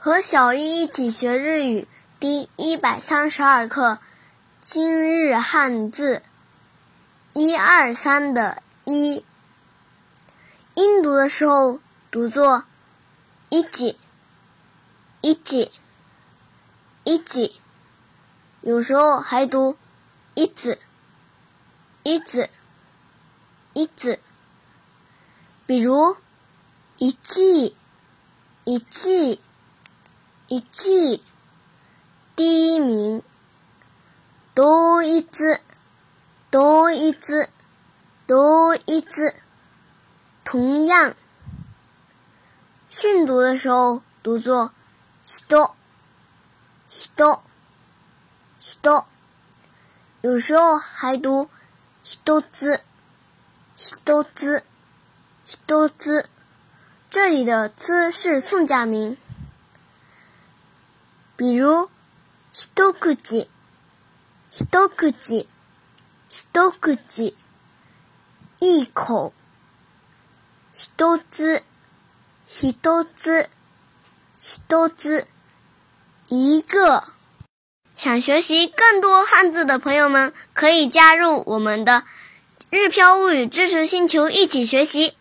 和小一一起学日语第一百三十二课，今日汉字一二三的一，音读的时候读作一几一几一几，有时候还读一子一子一子，比如一季一季。一季第一名，多一字，多一字，多一字。同样，训读的时候读作ひと、ひと、ひと。有时候还读ひとつ、ひとつ、ひとつ。这里的“つ”是宋假名。 比如，一口、一口、一口，一口；一つ、一つ、一つ，一个。想学习更多汉字的朋友们，可以加入我们的“日飘物语”知识星球，一起学习。